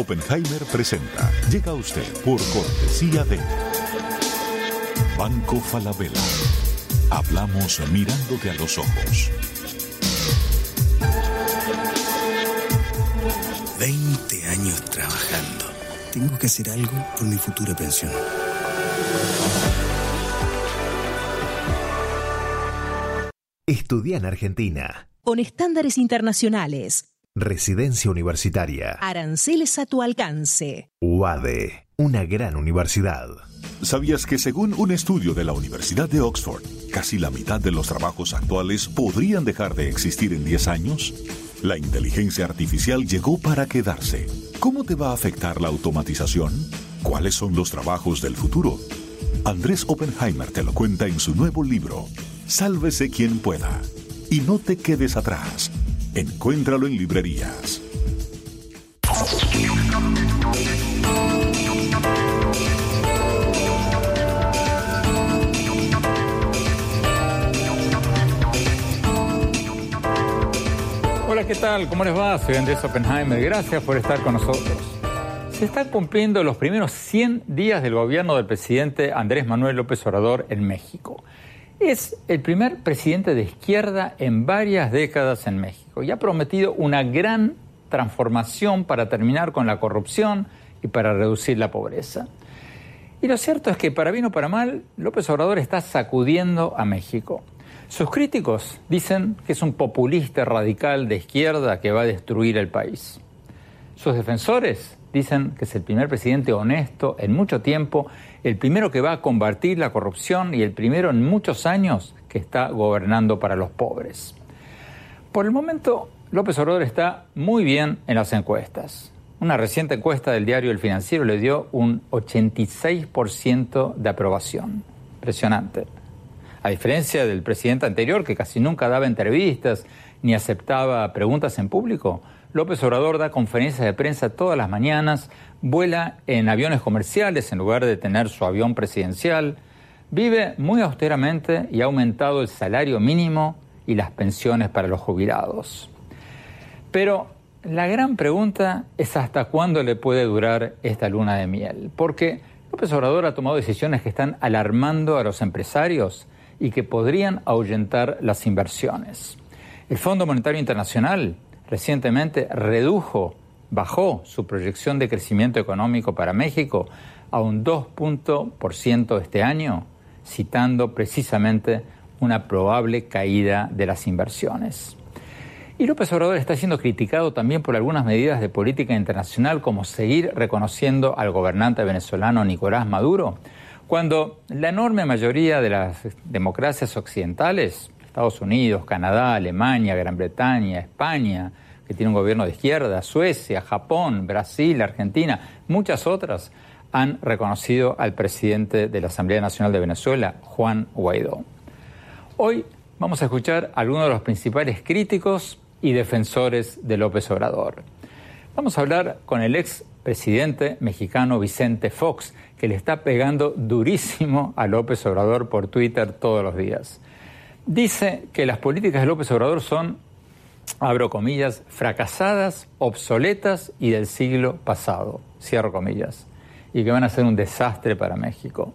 Oppenheimer presenta. Llega a usted por cortesía de Banco Falabella. Hablamos mirándote a los ojos. 20 años trabajando. Tengo que hacer algo por mi futura pensión. Estudia en Argentina. Con estándares internacionales. Residencia universitaria. Aranceles a tu alcance. UADE, una gran universidad. ¿Sabías que según un estudio de la Universidad de Oxford, casi la mitad de los trabajos actuales podrían dejar de existir en 10 años? La inteligencia artificial llegó para quedarse. ¿Cómo te va a afectar la automatización? ¿Cuáles son los trabajos del futuro? Andrés Oppenheimer te lo cuenta en su nuevo libro, Sálvese quien pueda. Y no te quedes atrás. Encuéntralo en librerías. Hola, ¿qué tal? ¿Cómo les va? Soy Andrés Oppenheimer. Gracias por estar con nosotros. Se están cumpliendo los primeros 100 días del gobierno del presidente Andrés Manuel López Obrador en México. Es el primer presidente de izquierda en varias décadas en México y ha prometido una gran transformación para terminar con la corrupción y para reducir la pobreza. Y lo cierto es que, para bien o para mal, López Obrador está sacudiendo a México. Sus críticos dicen que es un populista radical de izquierda que va a destruir el país. Sus defensores dicen que es el primer presidente honesto en mucho tiempo, el primero que va a combatir la corrupción y el primero en muchos años que está gobernando para los pobres. Por el momento, López Obrador está muy bien en las encuestas. Una reciente encuesta del diario El Financiero le dio un 86% de aprobación. Impresionante. A diferencia del presidente anterior, que casi nunca daba entrevistas ni aceptaba preguntas en público, López Obrador da conferencias de prensa todas las mañanas, vuela en aviones comerciales en lugar de tener su avión presidencial, vive muy austeramente y ha aumentado el salario mínimo y las pensiones para los jubilados. Pero la gran pregunta es hasta cuándo le puede durar esta luna de miel, porque López Obrador ha tomado decisiones que están alarmando a los empresarios y que podrían ahuyentar las inversiones. El Fondo Monetario Internacional recientemente redujo, bajó su proyección de crecimiento económico para México a un 2% este año, citando precisamente una probable caída de las inversiones. Y López Obrador está siendo criticado también por algunas medidas de política internacional como seguir reconociendo al gobernante venezolano Nicolás Maduro, cuando la enorme mayoría de las democracias occidentales, Estados Unidos, Canadá, Alemania, Gran Bretaña, España, que tiene un gobierno de izquierda, Suecia, Japón, Brasil, Argentina, muchas otras, han reconocido al presidente de la Asamblea Nacional de Venezuela, Juan Guaidó. Hoy vamos a escuchar a algunos de los principales críticos y defensores de López Obrador. Vamos a hablar con el ex presidente mexicano Vicente Fox, que le está pegando durísimo a López Obrador por Twitter todos los días. Dice que las políticas de López Obrador son, abro comillas, fracasadas, obsoletas y del siglo pasado, cierro comillas, y que van a ser un desastre para México.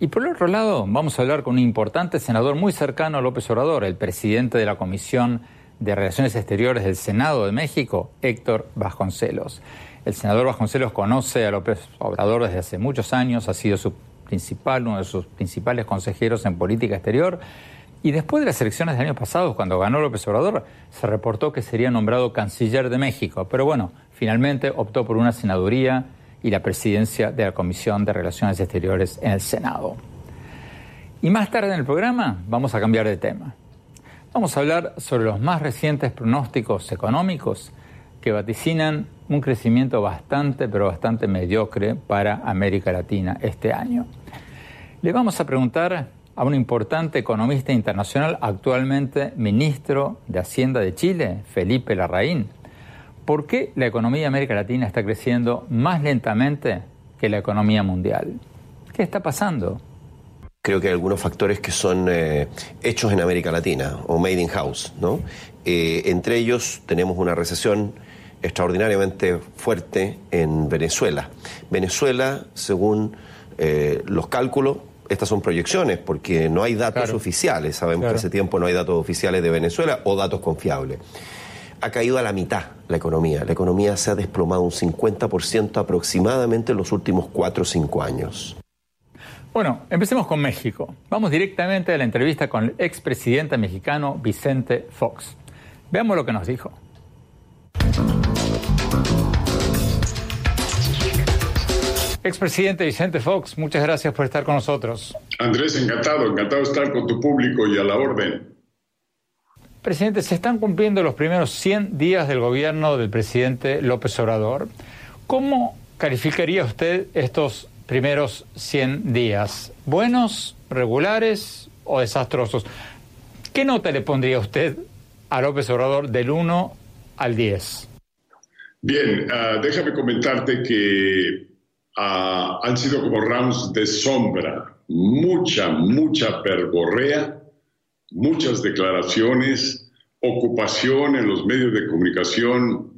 Y por el otro lado, vamos a hablar con un importante senador muy cercano a López Obrador, el presidente de la Comisión de Relaciones Exteriores del Senado de México, Héctor Vasconcelos. El senador Vasconcelos conoce a López Obrador desde hace muchos años, ha sido su principal, uno de sus principales consejeros en política exterior. Y después de las elecciones del año pasado, cuando ganó López Obrador, se reportó que sería nombrado canciller de México. Pero bueno, finalmente optó por una senaduría y la presidencia de la Comisión de Relaciones Exteriores en el Senado. Y más tarde en el programa vamos a cambiar de tema. Vamos a hablar sobre los más recientes pronósticos económicos que vaticinan un crecimiento bastante, pero bastante mediocre para América Latina este año. Le vamos a preguntar a un importante economista internacional, actualmente ministro de Hacienda de Chile, Felipe Larraín, ¿por qué la economía de América Latina está creciendo más lentamente que la economía mundial? ¿Qué está pasando? Creo que hay algunos factores que son eh, hechos en América Latina o made in house, ¿no? Eh, entre ellos tenemos una recesión extraordinariamente fuerte en Venezuela. Venezuela, según eh, los cálculos, estas son proyecciones porque no hay datos oficiales. Sabemos que hace tiempo no hay datos oficiales de Venezuela o datos confiables. Ha caído a la mitad la economía. La economía se ha desplomado un 50% aproximadamente en los últimos 4 o 5 años. Bueno, empecemos con México. Vamos directamente a la entrevista con el expresidente mexicano Vicente Fox. Veamos lo que nos dijo. Expresidente Vicente Fox, muchas gracias por estar con nosotros. Andrés, encantado, encantado de estar con tu público y a la orden. Presidente, se están cumpliendo los primeros 100 días del gobierno del presidente López Obrador. ¿Cómo calificaría usted estos primeros 100 días? ¿Buenos, regulares o desastrosos? ¿Qué nota le pondría usted a López Obrador del 1 al 10? Bien, uh, déjame comentarte que uh, han sido como rounds de sombra, mucha, mucha pergorrea, muchas declaraciones, ocupación en los medios de comunicación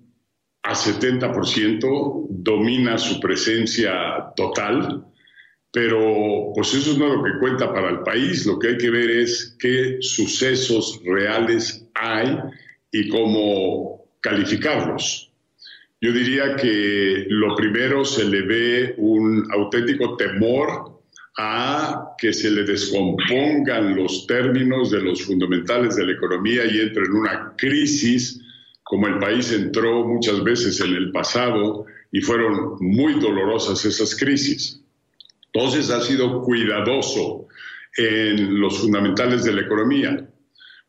a 70%, domina su presencia total, pero pues eso no es lo que cuenta para el país, lo que hay que ver es qué sucesos reales hay y cómo calificarlos. Yo diría que lo primero se le ve un auténtico temor a que se le descompongan los términos de los fundamentales de la economía y entre en una crisis como el país entró muchas veces en el pasado y fueron muy dolorosas esas crisis. Entonces ha sido cuidadoso en los fundamentales de la economía,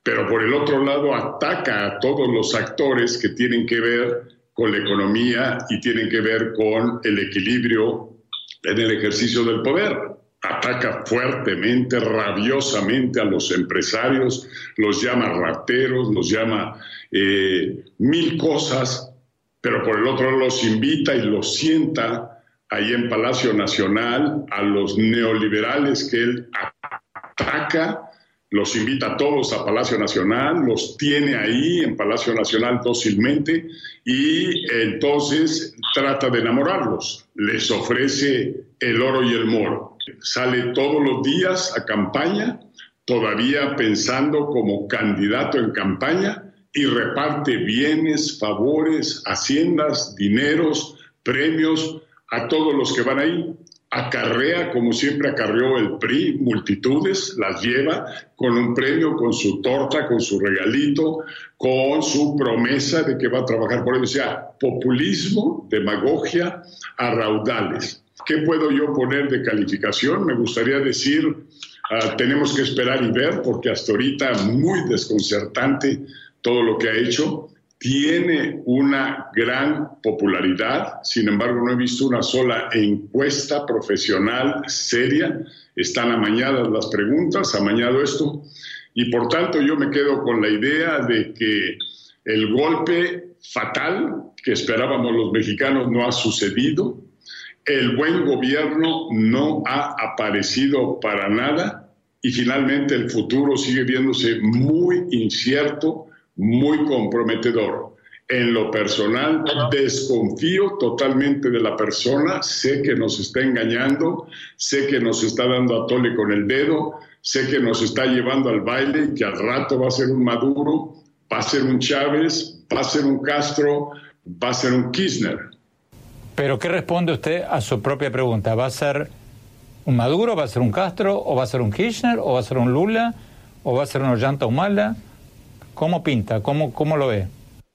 pero por el otro lado ataca a todos los actores que tienen que ver con la economía y tienen que ver con el equilibrio en el ejercicio del poder. Ataca fuertemente, rabiosamente a los empresarios, los llama rateros, los llama eh, mil cosas, pero por el otro los invita y los sienta ahí en Palacio Nacional a los neoliberales que él ataca, los invita a todos a Palacio Nacional, los tiene ahí en Palacio Nacional dócilmente y entonces trata de enamorarlos, les ofrece el oro y el moro. Sale todos los días a campaña, todavía pensando como candidato en campaña, y reparte bienes, favores, haciendas, dineros, premios a todos los que van ahí. Acarrea, como siempre acarreó el PRI, multitudes, las lleva con un premio, con su torta, con su regalito, con su promesa de que va a trabajar por ellos. O sea, populismo, demagogia a raudales. ¿Qué puedo yo poner de calificación? Me gustaría decir, uh, tenemos que esperar y ver, porque hasta ahorita muy desconcertante todo lo que ha hecho. Tiene una gran popularidad, sin embargo no he visto una sola encuesta profesional seria. Están amañadas las preguntas, amañado esto, y por tanto yo me quedo con la idea de que el golpe fatal que esperábamos los mexicanos no ha sucedido, el buen gobierno no ha aparecido para nada y finalmente el futuro sigue viéndose muy incierto muy comprometedor. En lo personal, desconfío totalmente de la persona, sé que nos está engañando, sé que nos está dando a tole con el dedo, sé que nos está llevando al baile y que al rato va a ser un Maduro, va a ser un Chávez, va a ser un Castro, va a ser un Kirchner. Pero ¿qué responde usted a su propia pregunta? ¿Va a ser un Maduro, va a ser un Castro, o va a ser un Kirchner, o va a ser un Lula, o va a ser un Ollanta Humala? ¿Cómo pinta? ¿Cómo, cómo lo ve?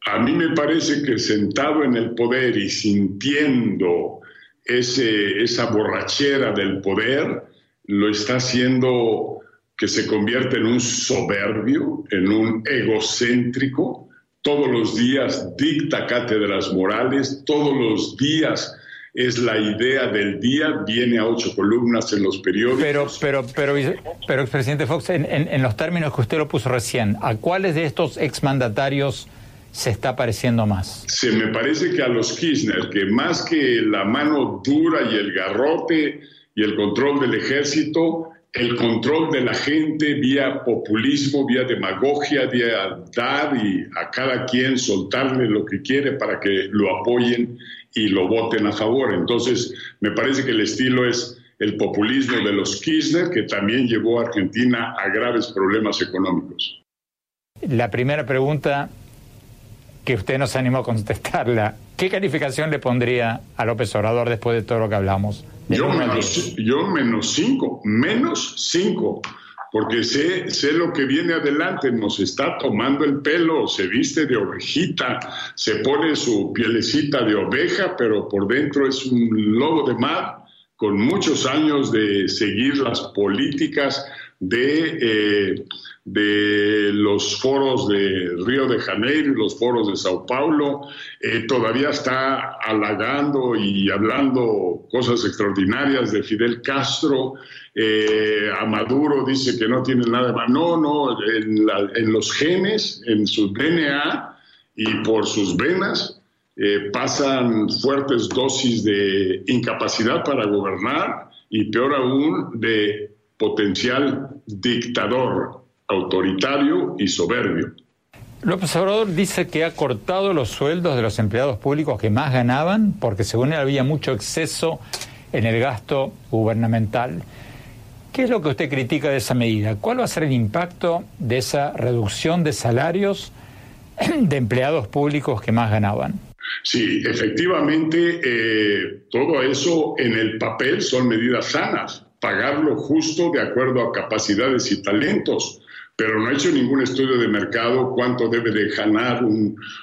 A mí me parece que sentado en el poder y sintiendo ese, esa borrachera del poder, lo está haciendo que se convierte en un soberbio, en un egocéntrico, todos los días dicta cátedras morales, todos los días es la idea del día, viene a ocho columnas en los periódicos. Pero, pero, pero, pero expresidente Fox, en, en, los términos que usted lo puso recién, ¿a cuáles de estos exmandatarios se está pareciendo más? Se me parece que a los Kirchner, que más que la mano dura y el garrote y el control del ejército, el control de la gente vía populismo, vía demagogia, vía dar y a cada quien soltarle lo que quiere para que lo apoyen y lo voten a favor. Entonces, me parece que el estilo es el populismo de los Kirchner, que también llevó a Argentina a graves problemas económicos. La primera pregunta que usted nos animó a contestarla, ¿qué calificación le pondría a López Obrador después de todo lo que hablamos? Yo menos, yo menos cinco, menos cinco, porque sé, sé lo que viene adelante, nos está tomando el pelo, se viste de ovejita, se pone su pielecita de oveja, pero por dentro es un lobo de mar con muchos años de seguir las políticas de, eh, de los foros de Río de Janeiro y los foros de Sao Paulo, eh, todavía está halagando y hablando cosas extraordinarias de Fidel Castro, eh, a Maduro dice que no tiene nada más. No, no, en, los genes, en su DNA y por sus venas, eh, pasan fuertes dosis de incapacidad para gobernar y peor aún de potencial dictador, autoritario y soberbio. López Obrador dice que ha cortado los sueldos de los empleados públicos que más ganaban porque según él había mucho exceso en el gasto gubernamental. ¿Qué es lo que usted critica de esa medida? ¿Cuál va a ser el impacto de esa reducción de salarios de empleados públicos que más ganaban? Sí, efectivamente, eh, todo eso en el papel son medidas sanas, pagar lo justo de acuerdo a capacidades y talentos, pero no ha hecho ningún estudio de mercado cuánto debe de ganar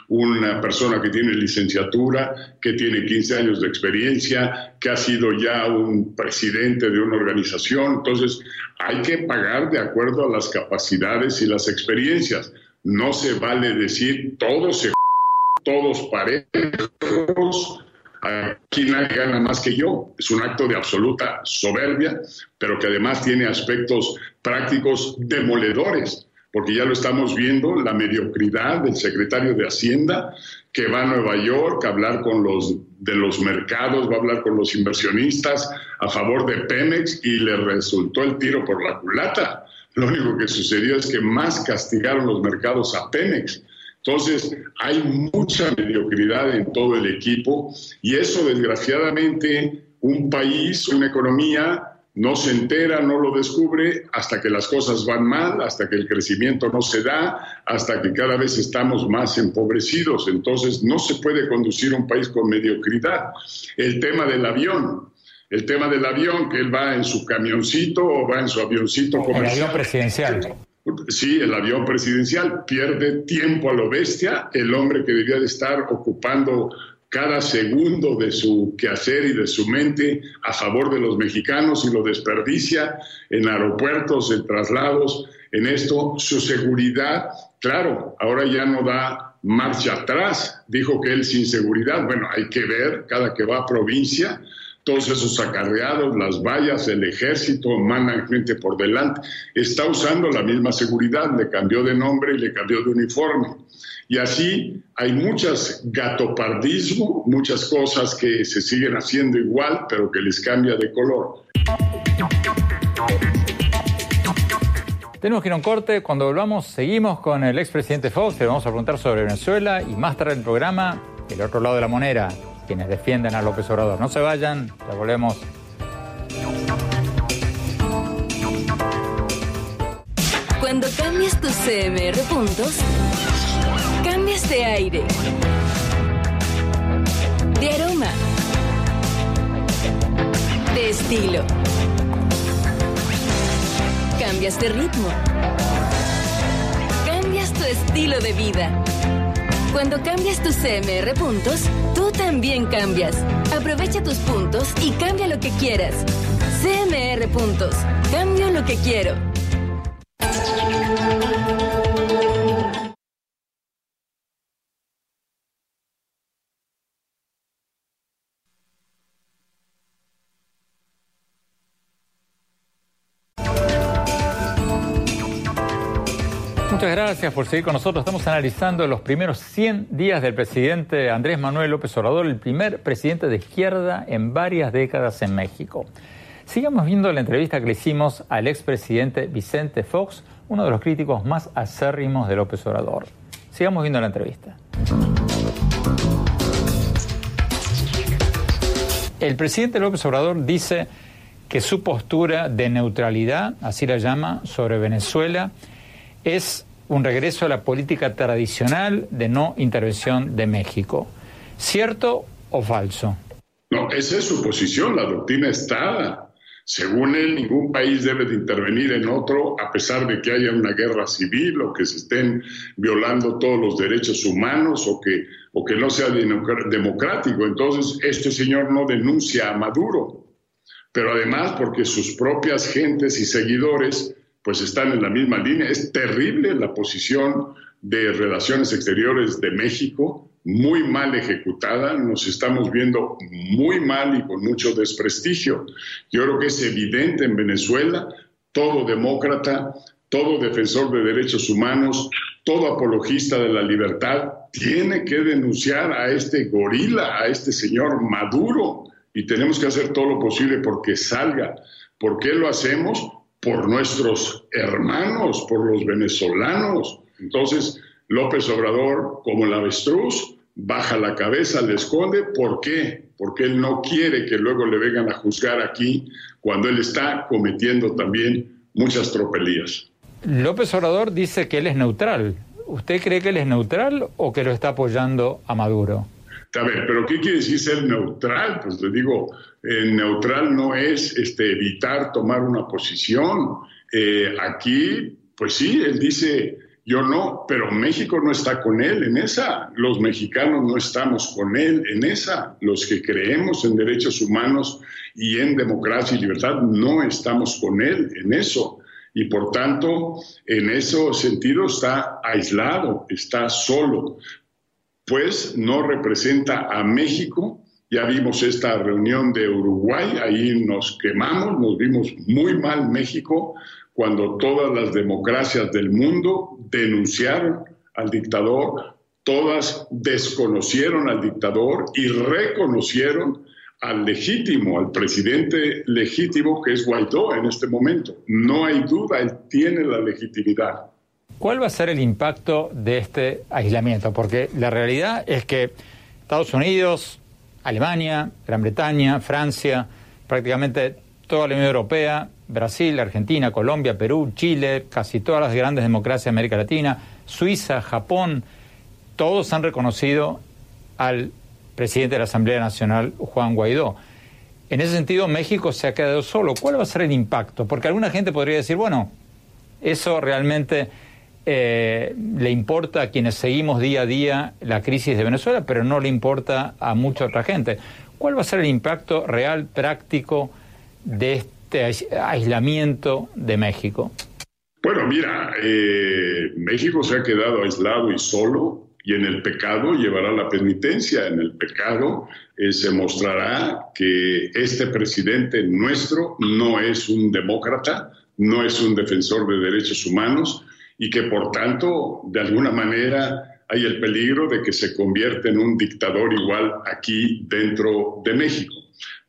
una persona que tiene licenciatura, que tiene 15 años de experiencia, que ha sido ya un presidente de una organización. Entonces, hay que pagar de acuerdo a las capacidades y las experiencias. No se vale decir todo se todos parejos, aquí nadie gana más que yo. Es un acto de absoluta soberbia, pero que además tiene aspectos prácticos demoledores, porque ya lo estamos viendo, la mediocridad del secretario de Hacienda, que va a Nueva York a hablar con los de los mercados, va a hablar con los inversionistas a favor de Pemex y le resultó el tiro por la culata. Lo único que sucedió es que más castigaron los mercados a Pemex entonces, hay mucha mediocridad en todo el equipo y eso, desgraciadamente, un país, una economía, no se entera, no lo descubre hasta que las cosas van mal, hasta que el crecimiento no se da, hasta que cada vez estamos más empobrecidos. Entonces, no se puede conducir un país con mediocridad. El tema del avión, el tema del avión, que él va en su camioncito o va en su avioncito comercial. El avión presidencial. Sí, el avión presidencial pierde tiempo a lo bestia, el hombre que debía de estar ocupando cada segundo de su quehacer y de su mente a favor de los mexicanos y lo desperdicia en aeropuertos, en traslados, en esto, su seguridad, claro, ahora ya no da marcha atrás, dijo que él sin seguridad, bueno, hay que ver cada que va a provincia, todos esos acarreados, las vallas, el ejército, mandan gente por delante. Está usando la misma seguridad, le cambió de nombre y le cambió de uniforme. Y así hay muchas gatopardismo, muchas cosas que se siguen haciendo igual, pero que les cambia de color. Tenemos que ir a un corte. Cuando volvamos, seguimos con el expresidente Fox. Le vamos a preguntar sobre Venezuela y más tarde el programa, el otro lado de la moneda, quienes defienden a López Obrador. No se vayan, ya volvemos. Cuando cambias tus CMR puntos, cambias de aire, de aroma, de estilo. Cambias de ritmo. Cambias tu estilo de vida. Cuando cambias tus CMR puntos, tú también cambias. Aprovecha tus puntos y cambia lo que quieras. CMR puntos. Cambio lo que quiero. Muchas gracias por seguir con nosotros. Estamos analizando los primeros 100 días del presidente Andrés Manuel López Obrador, el primer presidente de izquierda en varias décadas en México. Sigamos viendo la entrevista que le hicimos al expresidente Vicente Fox, uno de los críticos más acérrimos de López Obrador. Sigamos viendo la entrevista. El presidente López Obrador dice que su postura de neutralidad, así la llama, sobre Venezuela, es un regreso a la política tradicional de no intervención de México. ¿Cierto o falso? No, esa es su posición, la doctrina está. Según él, ningún país debe de intervenir en otro a pesar de que haya una guerra civil o que se estén violando todos los derechos humanos o que, o que no sea democrático. Entonces, este señor no denuncia a Maduro, pero además porque sus propias gentes y seguidores pues están en la misma línea. Es terrible la posición de relaciones exteriores de México muy mal ejecutada, nos estamos viendo muy mal y con mucho desprestigio. Yo creo que es evidente en Venezuela, todo demócrata, todo defensor de derechos humanos, todo apologista de la libertad, tiene que denunciar a este gorila, a este señor Maduro, y tenemos que hacer todo lo posible porque salga. ¿Por qué lo hacemos? Por nuestros hermanos, por los venezolanos. Entonces, López Obrador, como el avestruz, baja la cabeza, le esconde. ¿Por qué? Porque él no quiere que luego le vengan a juzgar aquí cuando él está cometiendo también muchas tropelías. López Obrador dice que él es neutral. ¿Usted cree que él es neutral o que lo está apoyando a Maduro? A ver, pero ¿qué quiere decir ser neutral? Pues le digo, neutral no es este, evitar tomar una posición. Eh, aquí, pues sí, él dice, yo no, pero México no está con él en esa. Los mexicanos no estamos con él en esa. Los que creemos en derechos humanos y en democracia y libertad no estamos con él en eso. Y por tanto, en ese sentido está aislado, está solo. Pues no representa a México. Ya vimos esta reunión de Uruguay, ahí nos quemamos, nos vimos muy mal México cuando todas las democracias del mundo denunciaron al dictador, todas desconocieron al dictador y reconocieron al legítimo, al presidente legítimo que es Guaidó en este momento. No hay duda, él tiene la legitimidad. ¿Cuál va a ser el impacto de este aislamiento? Porque la realidad es que Estados Unidos, Alemania, Gran Bretaña, Francia, prácticamente toda la Unión Europea Brasil, Argentina, Colombia, Perú, Chile, casi todas las grandes democracias de América Latina, Suiza, Japón, todos han reconocido al presidente de la Asamblea Nacional, Juan Guaidó. En ese sentido, México se ha quedado solo. ¿Cuál va a ser el impacto? Porque alguna gente podría decir, bueno, eso realmente eh, le importa a quienes seguimos día a día la crisis de Venezuela, pero no le importa a mucha otra gente. ¿Cuál va a ser el impacto real, práctico de este? aislamiento de México? Bueno, mira, eh, México se ha quedado aislado y solo y en el pecado llevará la penitencia. En el pecado eh, se mostrará que este presidente nuestro no es un demócrata, no es un defensor de derechos humanos y que por tanto, de alguna manera, hay el peligro de que se convierta en un dictador igual aquí dentro de México.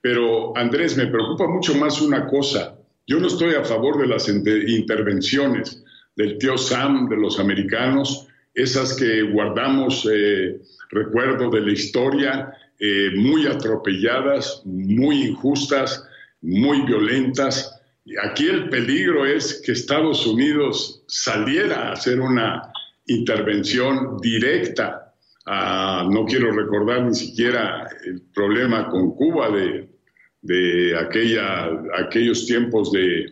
Pero Andrés, me preocupa mucho más una cosa. Yo no estoy a favor de las intervenciones del tío Sam, de los americanos, esas que guardamos eh, recuerdo de la historia, eh, muy atropelladas, muy injustas, muy violentas. Aquí el peligro es que Estados Unidos saliera a hacer una intervención directa. no quiero recordar ni siquiera el problema con Cuba de de aquella, aquellos tiempos de,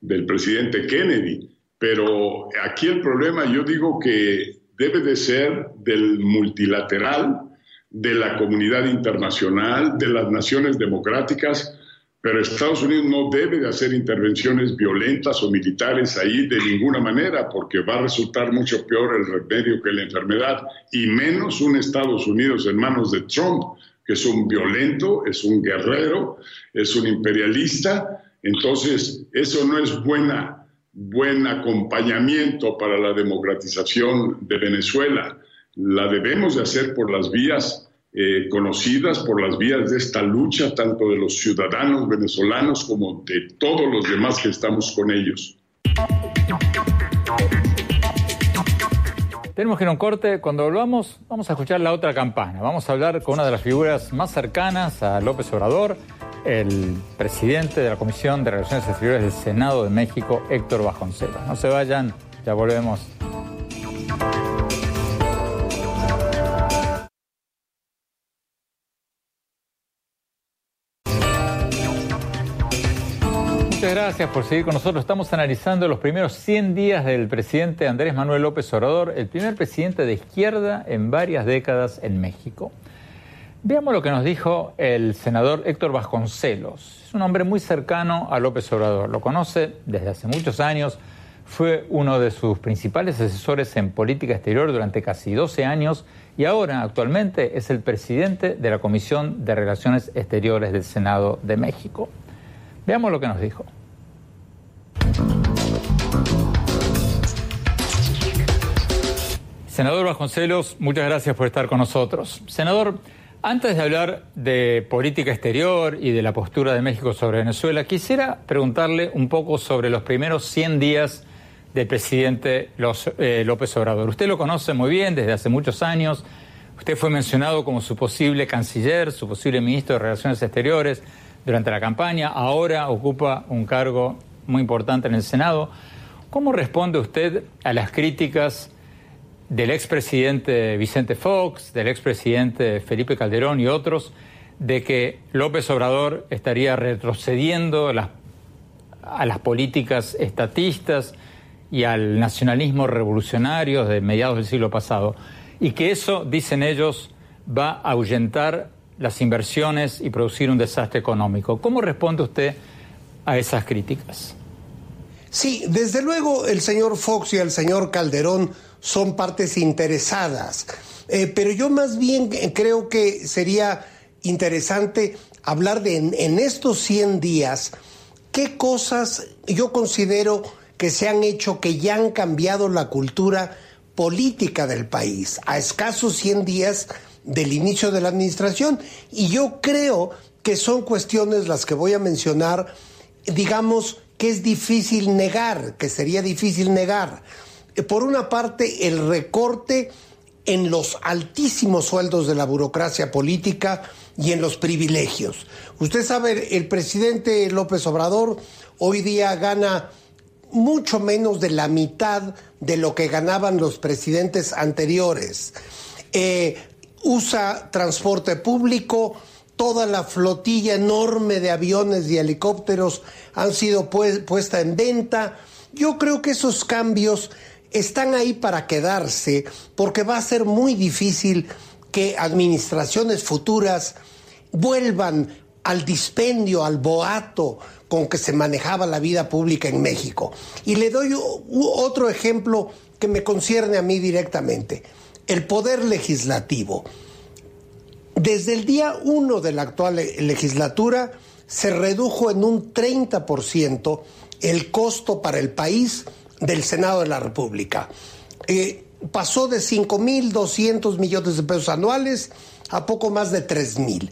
del presidente Kennedy. Pero aquí el problema yo digo que debe de ser del multilateral, de la comunidad internacional, de las naciones democráticas, pero Estados Unidos no debe de hacer intervenciones violentas o militares ahí de ninguna manera, porque va a resultar mucho peor el remedio que la enfermedad, y menos un Estados Unidos en manos de Trump, que es un violento, es un guerrero, es un imperialista. Entonces, eso no es buena, buen acompañamiento para la democratización de Venezuela. La debemos de hacer por las vías eh, conocidas por las vías de esta lucha, tanto de los ciudadanos venezolanos como de todos los demás que estamos con ellos. Tenemos que ir a un corte. Cuando volvamos, vamos a escuchar la otra campana. Vamos a hablar con una de las figuras más cercanas a López Obrador, el presidente de la Comisión de Relaciones Exteriores del Senado de México, Héctor Bajoncelos. No se vayan, ya volvemos. Gracias por seguir con nosotros. Estamos analizando los primeros 100 días del presidente Andrés Manuel López Obrador, el primer presidente de izquierda en varias décadas en México. Veamos lo que nos dijo el senador Héctor Vasconcelos. Es un hombre muy cercano a López Obrador. Lo conoce desde hace muchos años. Fue uno de sus principales asesores en política exterior durante casi 12 años y ahora actualmente es el presidente de la Comisión de Relaciones Exteriores del Senado de México. Veamos lo que nos dijo. Senador Vasconcelos, muchas gracias por estar con nosotros. Senador, antes de hablar de política exterior y de la postura de México sobre Venezuela, quisiera preguntarle un poco sobre los primeros 100 días del presidente eh, López Obrador. Usted lo conoce muy bien desde hace muchos años. Usted fue mencionado como su posible canciller, su posible ministro de Relaciones Exteriores durante la campaña, ahora ocupa un cargo muy importante en el Senado. ¿Cómo responde usted a las críticas del expresidente Vicente Fox, del expresidente Felipe Calderón y otros, de que López Obrador estaría retrocediendo a las, a las políticas estatistas y al nacionalismo revolucionario de mediados del siglo pasado? Y que eso, dicen ellos, va a ahuyentar las inversiones y producir un desastre económico. ¿Cómo responde usted a esas críticas? Sí, desde luego el señor Fox y el señor Calderón son partes interesadas, eh, pero yo más bien creo que sería interesante hablar de en, en estos 100 días qué cosas yo considero que se han hecho que ya han cambiado la cultura política del país. A escasos 100 días del inicio de la administración. Y yo creo que son cuestiones las que voy a mencionar, digamos, que es difícil negar, que sería difícil negar. Eh, por una parte, el recorte en los altísimos sueldos de la burocracia política y en los privilegios. Usted sabe, el presidente López Obrador hoy día gana mucho menos de la mitad de lo que ganaban los presidentes anteriores. Eh, usa transporte público, toda la flotilla enorme de aviones y helicópteros han sido puesta en venta. Yo creo que esos cambios están ahí para quedarse porque va a ser muy difícil que administraciones futuras vuelvan al dispendio, al boato con que se manejaba la vida pública en México. Y le doy otro ejemplo que me concierne a mí directamente el poder legislativo. Desde el día 1 de la actual legislatura se redujo en un 30% el costo para el país del Senado de la República. Eh, pasó de 5.200 millones de pesos anuales a poco más de 3.000.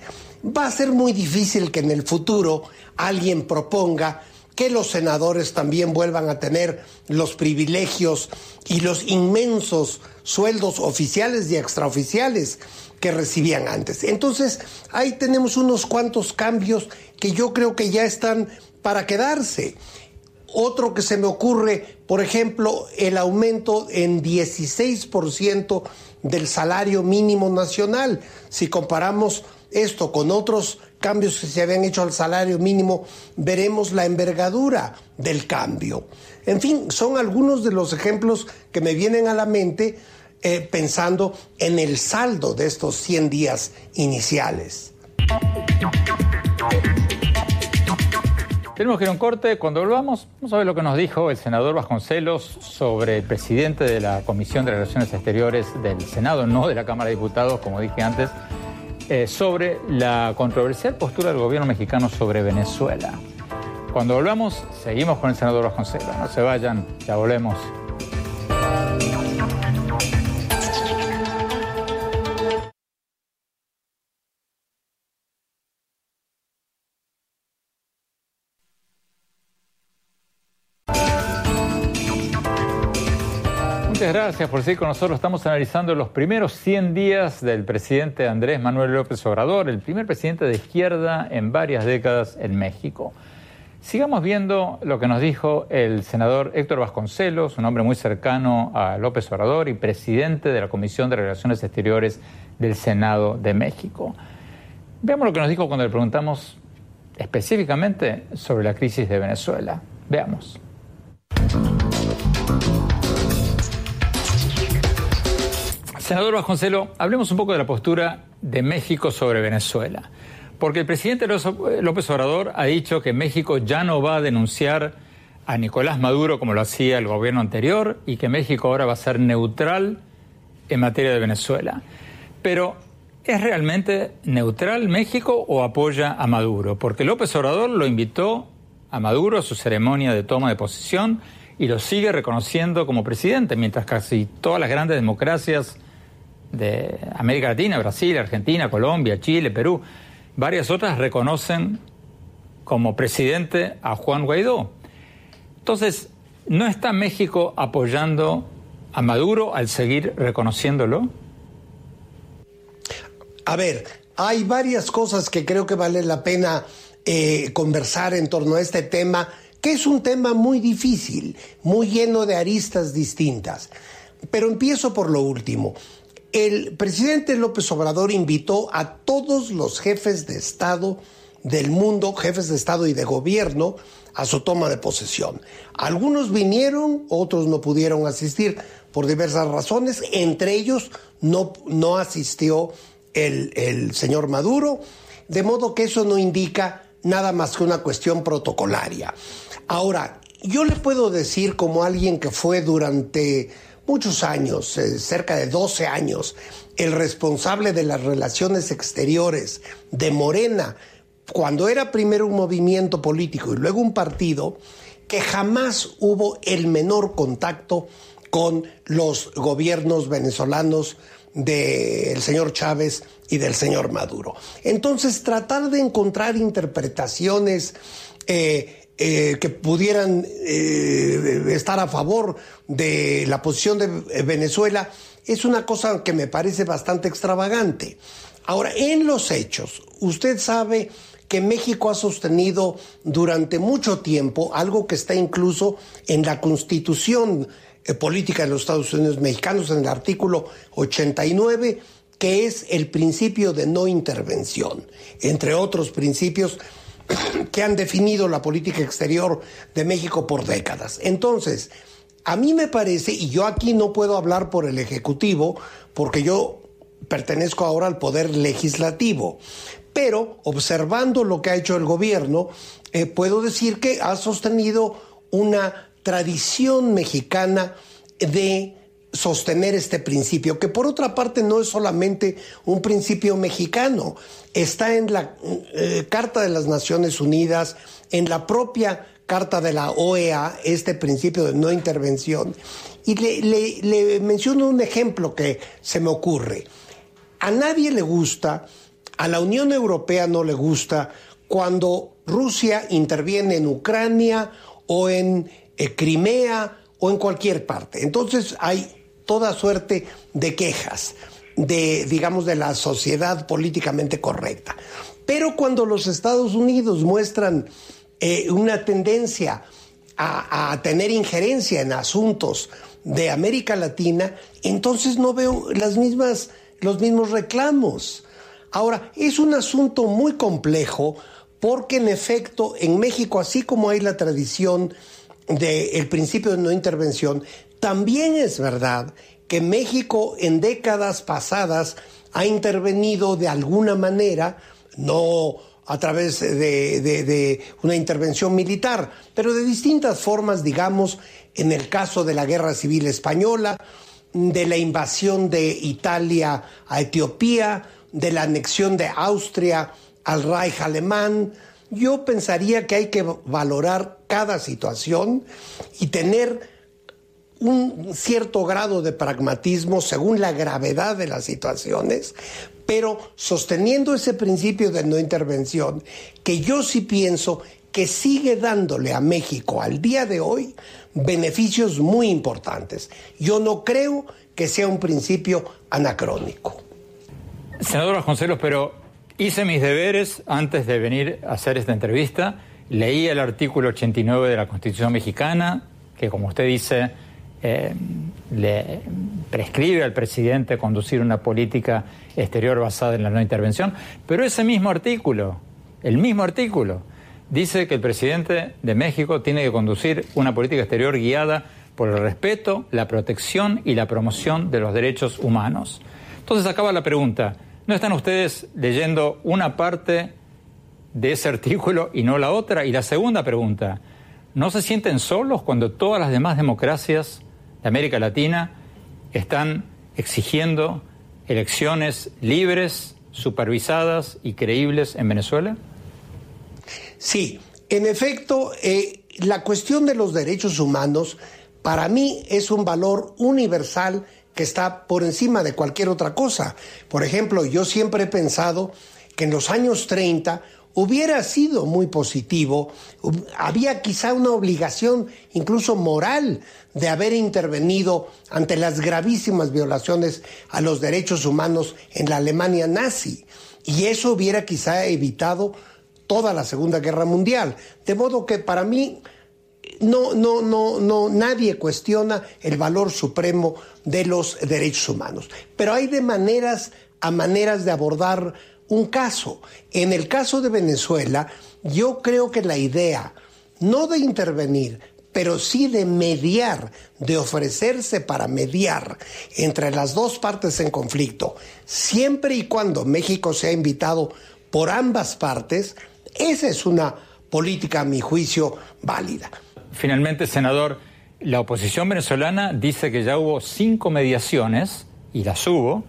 Va a ser muy difícil que en el futuro alguien proponga que los senadores también vuelvan a tener los privilegios y los inmensos sueldos oficiales y extraoficiales que recibían antes. Entonces, ahí tenemos unos cuantos cambios que yo creo que ya están para quedarse. Otro que se me ocurre, por ejemplo, el aumento en 16% del salario mínimo nacional. Si comparamos esto con otros cambios que se habían hecho al salario mínimo, veremos la envergadura del cambio. En fin, son algunos de los ejemplos que me vienen a la mente eh, pensando en el saldo de estos 100 días iniciales. Tenemos que ir a un corte. Cuando volvamos, vamos a ver lo que nos dijo el senador Vasconcelos sobre el presidente de la Comisión de Relaciones Exteriores del Senado, no de la Cámara de Diputados, como dije antes, eh, sobre la controversial postura del gobierno mexicano sobre Venezuela. Cuando volvamos, seguimos con el senador Vasconcelos. No se vayan, ya volvemos. Gracias por seguir con nosotros. Estamos analizando los primeros 100 días del presidente Andrés Manuel López Obrador, el primer presidente de izquierda en varias décadas en México. Sigamos viendo lo que nos dijo el senador Héctor Vasconcelos, un hombre muy cercano a López Obrador y presidente de la Comisión de Relaciones Exteriores del Senado de México. Veamos lo que nos dijo cuando le preguntamos específicamente sobre la crisis de Venezuela. Veamos. Senador Vasconcelo, hablemos un poco de la postura de México sobre Venezuela. Porque el presidente López Obrador ha dicho que México ya no va a denunciar a Nicolás Maduro como lo hacía el gobierno anterior y que México ahora va a ser neutral en materia de Venezuela. Pero, ¿es realmente neutral México o apoya a Maduro? Porque López Obrador lo invitó a Maduro a su ceremonia de toma de posición y lo sigue reconociendo como presidente, mientras casi todas las grandes democracias de América Latina, Brasil, Argentina, Colombia, Chile, Perú, varias otras reconocen como presidente a Juan Guaidó. Entonces, ¿no está México apoyando a Maduro al seguir reconociéndolo? A ver, hay varias cosas que creo que vale la pena eh, conversar en torno a este tema, que es un tema muy difícil, muy lleno de aristas distintas. Pero empiezo por lo último. El presidente López Obrador invitó a todos los jefes de Estado del mundo, jefes de Estado y de gobierno, a su toma de posesión. Algunos vinieron, otros no pudieron asistir por diversas razones, entre ellos no, no asistió el, el señor Maduro, de modo que eso no indica nada más que una cuestión protocolaria. Ahora, yo le puedo decir como alguien que fue durante muchos años, eh, cerca de 12 años, el responsable de las relaciones exteriores de Morena, cuando era primero un movimiento político y luego un partido, que jamás hubo el menor contacto con los gobiernos venezolanos del señor Chávez y del señor Maduro. Entonces, tratar de encontrar interpretaciones eh, eh, que pudieran eh, estar a favor de la posición de Venezuela es una cosa que me parece bastante extravagante. Ahora, en los hechos, usted sabe que México ha sostenido durante mucho tiempo algo que está incluso en la constitución eh, política de los Estados Unidos mexicanos, en el artículo 89, que es el principio de no intervención, entre otros principios que han definido la política exterior de México por décadas. Entonces, a mí me parece, y yo aquí no puedo hablar por el Ejecutivo, porque yo pertenezco ahora al Poder Legislativo, pero observando lo que ha hecho el gobierno, eh, puedo decir que ha sostenido una tradición mexicana de sostener este principio, que por otra parte no es solamente un principio mexicano, está en la eh, Carta de las Naciones Unidas, en la propia Carta de la OEA, este principio de no intervención. Y le, menciono un ejemplo que se me ocurre. A nadie le gusta, a la Unión Europea no le gusta cuando Rusia interviene en Ucrania o en eh, Crimea o en cualquier parte. Entonces hay toda suerte de quejas de, digamos, de la sociedad políticamente correcta. Pero cuando los Estados Unidos muestran eh, una tendencia a, tener injerencia en asuntos de América Latina, entonces no veo las mismas, los mismos reclamos. Ahora, es un asunto muy complejo porque en efecto en México, así como hay la tradición del principio de no intervención, también es verdad que México en décadas pasadas ha intervenido de alguna manera, no a través de, una intervención militar, pero de distintas formas, digamos, en el caso de la Guerra Civil Española, de la invasión de Italia a Etiopía, de la anexión de Austria al Reich alemán. Yo pensaría que hay que valorar cada situación y tener un cierto grado de pragmatismo según la gravedad de las situaciones, pero sosteniendo ese principio de no intervención, que yo sí pienso que sigue dándole a México al día de hoy beneficios muy importantes. Yo no creo que sea un principio anacrónico. Senador Vasconcelos, pero hice mis deberes antes de venir a hacer esta entrevista. Leí el artículo 89 de la Constitución mexicana, que como usted dice, eh, le prescribe al presidente conducir una política exterior basada en la no intervención, pero ese mismo artículo, el mismo artículo, dice que el presidente de México tiene que conducir una política exterior guiada por el respeto, la protección y la promoción de los derechos humanos. Entonces acaba la pregunta, ¿no están ustedes leyendo una parte de ese artículo y no la otra? Y la segunda pregunta, ¿no se sienten solos cuando todas las demás democracias de América Latina están exigiendo elecciones libres, supervisadas y creíbles en Venezuela? Sí, en efecto, eh, la cuestión de los derechos humanos para mí es un valor universal que está por encima de cualquier otra cosa. Por ejemplo, yo siempre he pensado que en los años 30 hubiera sido muy positivo, había quizá una obligación incluso moral de haber intervenido ante las gravísimas violaciones a los derechos humanos en la Alemania nazi. Y eso hubiera quizá evitado toda la Segunda Guerra Mundial. De modo que para mí no, no, no, no, nadie cuestiona el valor supremo de los derechos humanos. Pero hay de maneras a maneras de abordar un caso. En el caso de Venezuela, yo creo que la idea, no de intervenir, pero sí de mediar, de ofrecerse para mediar entre las dos partes en conflicto, siempre y cuando México sea invitado por ambas partes, esa es una política, a mi juicio, válida. Finalmente, senador, la oposición venezolana dice que ya hubo cinco mediaciones, y las hubo,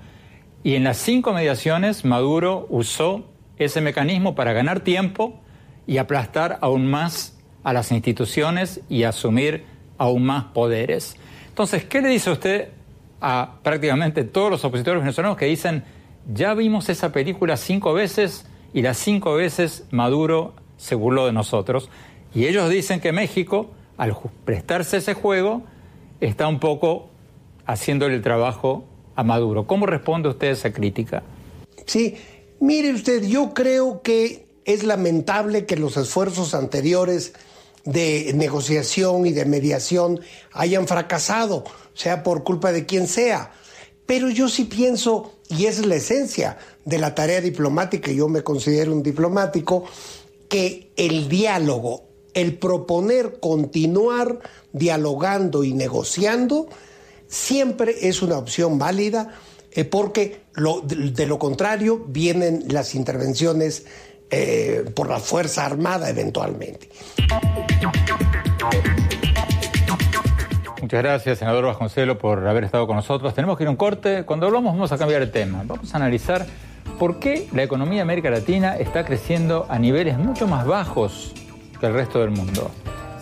y en las cinco mediaciones Maduro usó ese mecanismo para ganar tiempo y aplastar aún más a las instituciones y asumir aún más poderes. Entonces, ¿qué le dice usted a prácticamente todos los opositores venezolanos que dicen, ya vimos esa película cinco veces y las cinco veces Maduro se burló de nosotros? Y ellos dicen que México, al prestarse ese juego, está un poco haciéndole el trabajo a Maduro. ¿Cómo responde usted a esa crítica? Sí, mire usted, yo creo que es lamentable que los esfuerzos anteriores de negociación y de mediación hayan fracasado, sea por culpa de quien sea. Pero yo sí pienso, y es la esencia de la tarea diplomática, yo me considero un diplomático, que el diálogo, el proponer continuar dialogando y negociando, siempre es una opción válida eh, porque de, lo contrario vienen las intervenciones eh, por la Fuerza Armada eventualmente. Muchas gracias, senador Vasconcelo, por haber estado con nosotros. Tenemos que ir a un corte. Cuando hablamos vamos a cambiar el tema. Vamos a analizar por qué la economía de América Latina está creciendo a niveles mucho más bajos que el resto del mundo.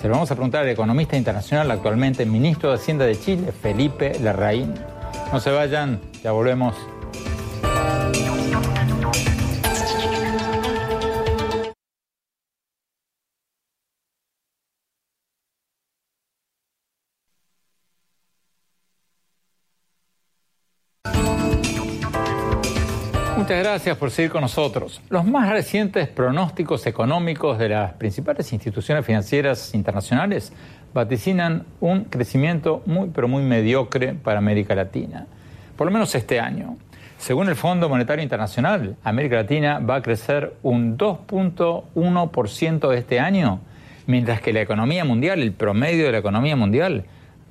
Se lo vamos a preguntar al economista internacional, actualmente ministro de Hacienda de Chile, Felipe Larraín. No se vayan, ya volvemos. Gracias por seguir con nosotros. Los más recientes pronósticos económicos de las principales instituciones financieras internacionales vaticinan un crecimiento muy, pero muy mediocre para América Latina, por lo menos este año. Según el Fondo Monetario Internacional, América Latina va a crecer un 2.1% este año, mientras que la economía mundial, el promedio de la economía mundial,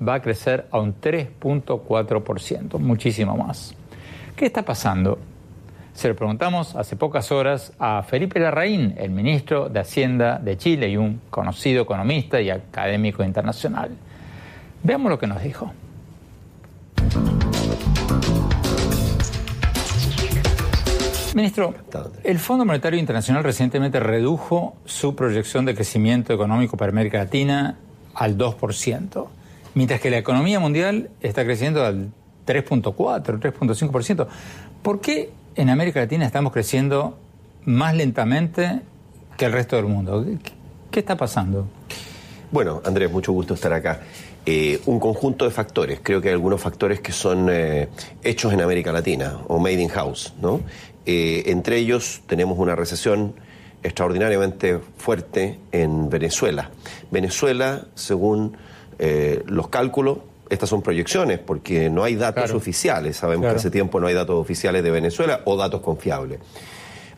va a crecer a un 3.4%, muchísimo más. ¿Qué está pasando? Se lo preguntamos hace pocas horas a Felipe Larraín, el ministro de Hacienda de Chile y un conocido economista y académico internacional. Veamos lo que nos dijo. Ministro, el Fondo Monetario Internacional recientemente redujo su proyección de crecimiento económico para América Latina al 2%, mientras que la economía mundial está creciendo al 3.4, 3.5%. ¿Por qué en América Latina estamos creciendo más lentamente que el resto del mundo. ¿Qué ¿Qué está pasando? Bueno, Andrés, mucho gusto estar acá. Eh, un conjunto de factores. Creo que hay algunos factores que son eh, hechos en América Latina o made in house, ¿no? Eh, entre ellos tenemos una recesión extraordinariamente fuerte en Venezuela. Venezuela, según los cálculos, estas son proyecciones porque no hay datos oficiales. Sabemos que hace tiempo no hay datos oficiales de Venezuela o datos confiables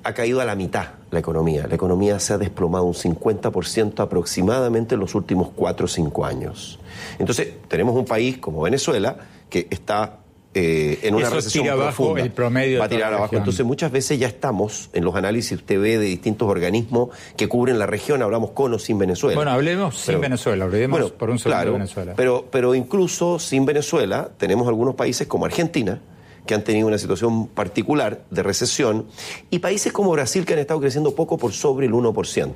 ha caído a la mitad la economía. La economía se ha desplomado un 50% aproximadamente en los últimos 4 o 5 años. Entonces, tenemos un país como Venezuela que está eh, en una recesión tira abajo el promedio va a tirar abajo. Entonces, muchas veces ya estamos en los análisis usted ve de distintos organismos que cubren la región, hablamos con o sin Venezuela. Bueno, hablemos sin Venezuela, hablemos por un segundo de Venezuela. Pero, pero incluso sin Venezuela, tenemos algunos países como Argentina, que han tenido una situación particular de recesión, y países como Brasil que han estado creciendo poco por sobre el 1%.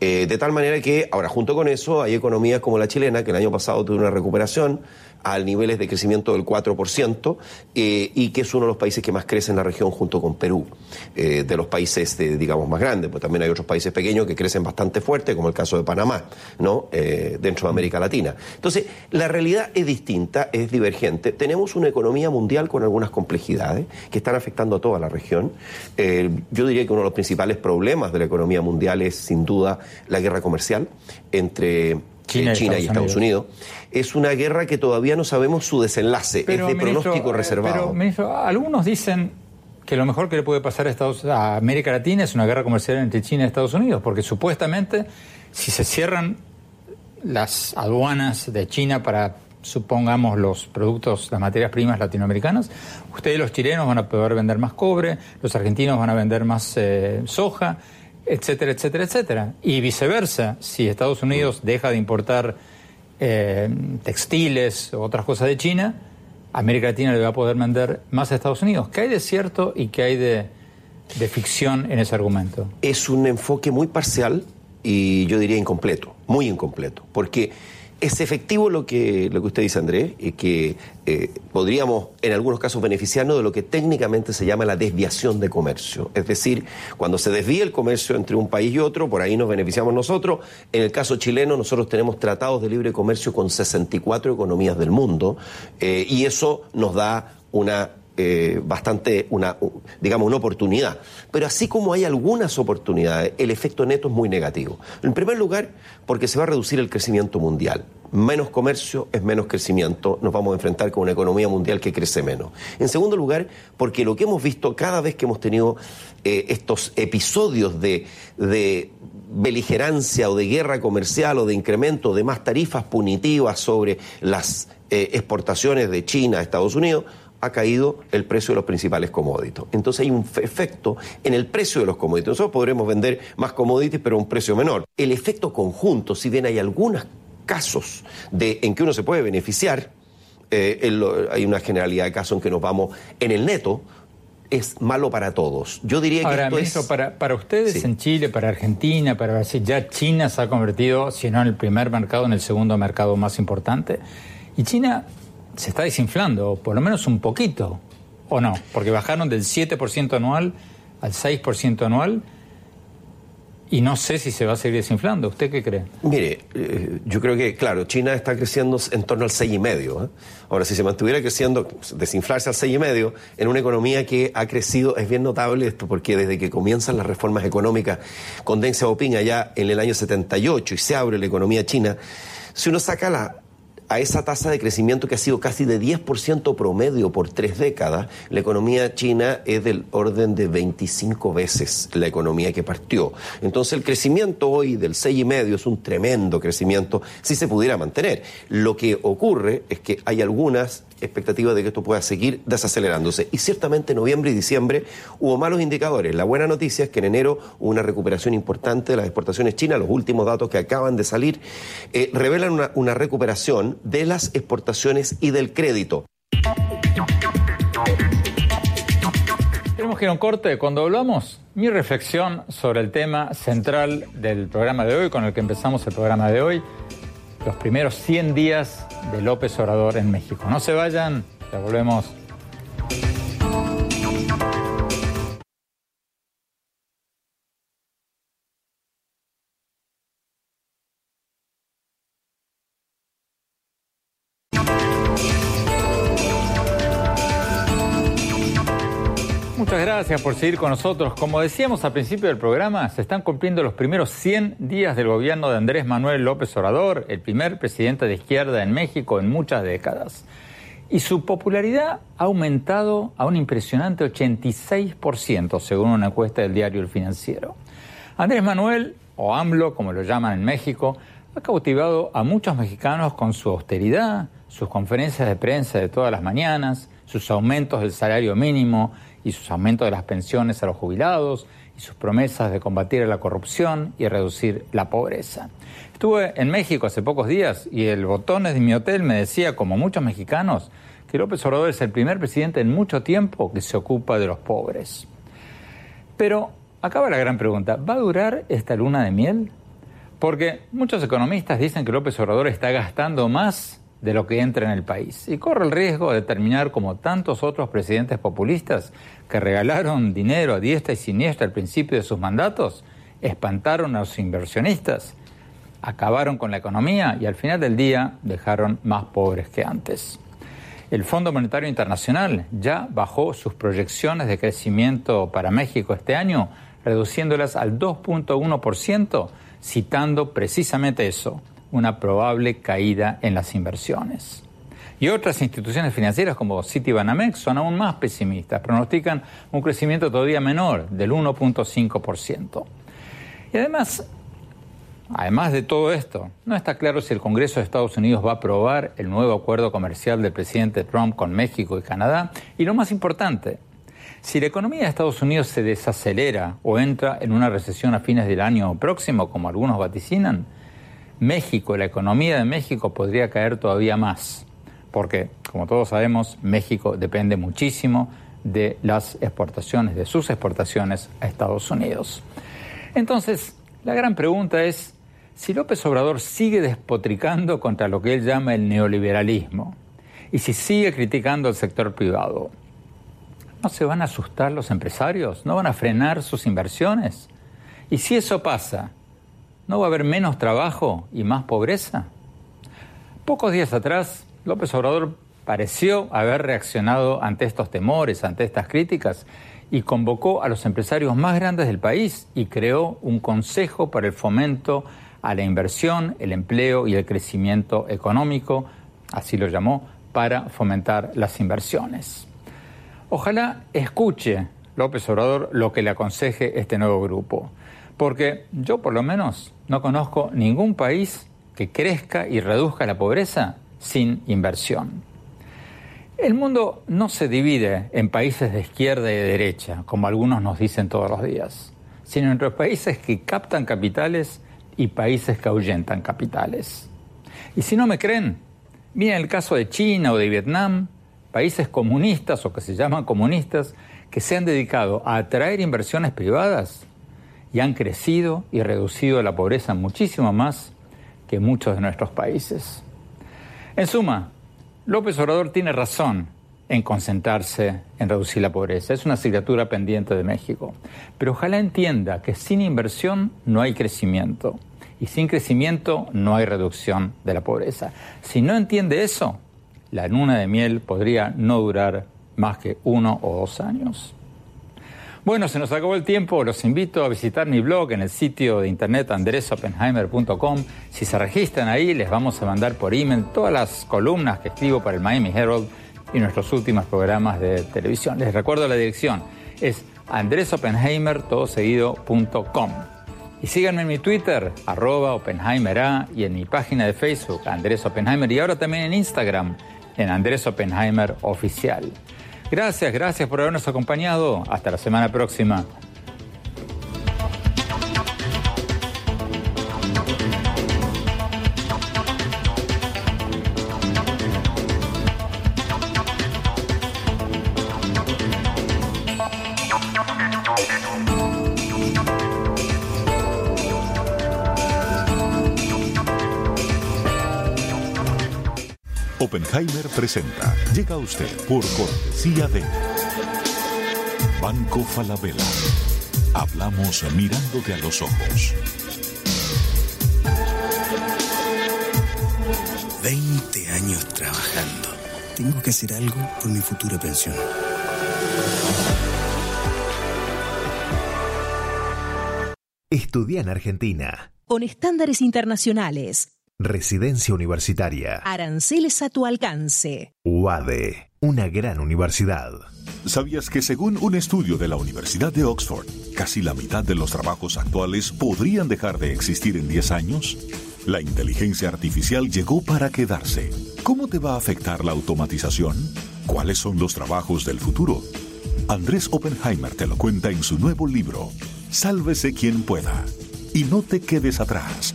Eh, de tal manera que, ahora, junto con eso, hay economías como la chilena, que el año pasado tuvo una recuperación, a niveles de crecimiento del 4% eh, y que es uno de los países que más crece en la región junto con Perú, eh, de los países, digamos, más grandes, pues también hay otros países pequeños que crecen bastante fuerte, como el caso de Panamá, ¿no? Eh, dentro de América Latina. Entonces, la realidad es distinta, es divergente. Tenemos una economía mundial con algunas complejidades que están afectando a toda la región. yo diría que uno de los principales problemas de la economía mundial es, sin duda, la guerra comercial entre China, y Estados Unidos. Es una guerra que todavía no sabemos su desenlace, es de pronóstico eh, reservado. Pero, algunos dicen que lo mejor que le puede pasar a, Estados, a América Latina es una guerra comercial entre China y Estados Unidos, porque supuestamente si se cierran las aduanas de China para, supongamos, los productos, las materias primas latinoamericanas, ustedes los chilenos van a poder vender más cobre, los argentinos van a vender más eh, soja, etcétera, etcétera, etcétera. Y viceversa, si Estados Unidos deja de importar eh, textiles o otras cosas de China, América Latina le va a poder vender más a Estados Unidos. ¿Qué hay de cierto y qué hay de, de ficción en ese argumento? Es un enfoque muy parcial y yo diría incompleto, muy incompleto, porque es efectivo lo que, lo que usted dice, Andrés, y que eh, podríamos en algunos casos beneficiarnos de lo que técnicamente se llama la desviación de comercio. Es decir, cuando se desvía el comercio entre un país y otro, por ahí nos beneficiamos nosotros. En el caso chileno, nosotros tenemos tratados de libre comercio con 64 economías del mundo eh, y eso nos da una eh, bastante una, digamos, una oportunidad. Pero así como hay algunas oportunidades, el efecto neto es muy negativo. En primer lugar, porque se va a reducir el crecimiento mundial. Menos comercio es menos crecimiento, nos vamos a enfrentar con una economía mundial que crece menos. En segundo lugar, porque lo que hemos visto cada vez que hemos tenido eh, estos episodios de, beligerancia o de guerra comercial o de incremento de más tarifas punitivas sobre las eh, exportaciones de China a Estados Unidos, ha caído el precio de los principales commodities. Entonces hay un efecto en el precio de los commodities. Nosotros podremos vender más commodities, pero a un precio menor. El efecto conjunto, si bien hay algunos casos de, en que uno se puede beneficiar, eh, hay una generalidad de casos en que nos vamos en el neto, es malo para todos. Yo diría que Ahora, esto para, para ustedes en Chile, para Argentina, para Brasil, ya China se ha convertido, si no en el primer mercado, en el segundo mercado más importante. Y China se está desinflando, por lo menos un poquito, ¿o no? Porque bajaron del 7% anual al 6% anual y no sé si se va a seguir desinflando. ¿Usted qué cree? Mire, eh, yo creo que, claro, China está creciendo en torno al 6,5. ¿eh? Ahora, si se mantuviera creciendo, desinflarse al 6,5 en una economía que ha crecido, es bien notable esto, porque desde que comienzan las reformas económicas con Deng Xiaoping allá en el año 78 y se abre la economía china, si uno saca la, a esa tasa de crecimiento que ha sido casi de 10% promedio por tres décadas, la economía china es del orden de 25 veces la economía que partió. Entonces el crecimiento hoy del 6,5 es un tremendo crecimiento si se pudiera mantener. Lo que ocurre es que hay algunas expectativa de que esto pueda seguir desacelerándose. Y ciertamente en noviembre y diciembre hubo malos indicadores. La buena noticia es que en enero hubo una recuperación importante de las exportaciones chinas. Los últimos datos que acaban de salir eh, revelan una, una recuperación de las exportaciones y del crédito. Tenemos que ir a un corte. Cuando hablamos, mi reflexión sobre el tema central del programa de hoy, con el que empezamos el programa de hoy, los primeros 100 días de López Obrador en México. No se vayan, ya volvemos. Gracias por seguir con nosotros. Como decíamos al principio del programa, se están cumpliendo los primeros 100 días del gobierno de Andrés Manuel López Obrador, el primer presidente de izquierda en México en muchas décadas. Y su popularidad ha aumentado a un impresionante 86%, según una encuesta del diario El Financiero. Andrés Manuel, o AMLO, como lo llaman en México, ha cautivado a muchos mexicanos con su austeridad, sus conferencias de prensa de todas las mañanas, sus aumentos del salario mínimo y sus aumentos de las pensiones a los jubilados y sus promesas de combatir la corrupción y reducir la pobreza. Estuve en México hace pocos días y el botones de mi hotel me decía, como muchos mexicanos, que López Obrador es el primer presidente en mucho tiempo que se ocupa de los pobres. Pero acaba la gran pregunta, ¿va a durar esta luna de miel? Porque muchos economistas dicen que López Obrador está gastando más de lo que entra en el país y corre el riesgo de terminar como tantos otros presidentes populistas que regalaron dinero a diestra y siniestra al principio de sus mandatos, espantaron a los inversionistas, acabaron con la economía y al final del día dejaron más pobres que antes. El Fondo Monetario Internacional ya bajó sus proyecciones de crecimiento para México este año, reduciéndolas al 2.1%, citando precisamente eso, una probable caída en las inversiones. Y otras instituciones financieras como Citibanamex son aún más pesimistas, pronostican un crecimiento todavía menor, del 1.5%. Y además, además de todo esto, no está claro si el Congreso de Estados Unidos va a aprobar el nuevo acuerdo comercial del presidente Trump con México y Canadá. Y lo más importante, si la economía de Estados Unidos se desacelera o entra en una recesión a fines del año próximo, como algunos vaticinan, México, la economía de México podría caer todavía más, porque, como todos sabemos, México depende muchísimo de las exportaciones, de sus exportaciones a Estados Unidos. Entonces, la gran pregunta es, si López Obrador sigue despotricando contra lo que él llama el neoliberalismo, y si sigue criticando al sector privado, ¿no se van a asustar los empresarios? ¿No van a frenar sus inversiones? Y si eso pasa, ¿No va a haber menos trabajo y más pobreza? Pocos días atrás, López Obrador pareció haber reaccionado ante estos temores, ante estas críticas, y convocó a los empresarios más grandes del país y creó un consejo para el fomento a la inversión, el empleo y el crecimiento económico, así lo llamó, para fomentar las inversiones. Ojalá escuche López Obrador lo que le aconseje este nuevo grupo. Porque yo por lo menos no conozco ningún país que crezca y reduzca la pobreza sin inversión. El mundo no se divide en países de izquierda y de derecha, como algunos nos dicen todos los días, sino entre países que captan capitales y países que ahuyentan capitales. Y si no me creen, miren el caso de China o de Vietnam, países comunistas o que se llaman comunistas, que se han dedicado a atraer inversiones privadas y han crecido y reducido la pobreza muchísimo más que muchos de nuestros países. En suma, López Obrador tiene razón en concentrarse en reducir la pobreza. Es una asignatura pendiente de México. Pero ojalá entienda que sin inversión no hay crecimiento y sin crecimiento no hay reducción de la pobreza. Si no entiende eso, la luna de miel podría no durar más que uno o dos años. Bueno, se nos acabó el tiempo. Los invito a visitar mi blog en el sitio de internet andresopenheimer.com. Si se registran ahí, les vamos a mandar por email todas las columnas que escribo para el Miami Herald y nuestros últimos programas de televisión. Les recuerdo la dirección. Es andresopenheimer.com. Y síganme en mi Twitter, arroba OpenheimerA, y en mi página de Facebook, Andrés Oppenheimer, y ahora también en Instagram, en Andrés Oppenheimer Oficial. Gracias, gracias por habernos acompañado. Hasta la semana próxima. Oppenheimer presenta. Llega usted por cortesía de Banco Falabella. Hablamos mirándote a los ojos. 20 años trabajando. Tengo que hacer algo por mi futura pensión. Estudia en Argentina. Con estándares internacionales Residencia universitaria. Aranceles a tu alcance. UADE, una gran universidad. ¿Sabías que según un estudio de la Universidad de Oxford, casi la mitad de los trabajos actuales podrían dejar de existir en 10 años? La inteligencia artificial llegó para quedarse. ¿Cómo te va a afectar la automatización? ¿Cuáles son los trabajos del futuro? Andrés Oppenheimer te lo cuenta en su nuevo libro, Sálvese quien pueda. Y no te quedes atrás.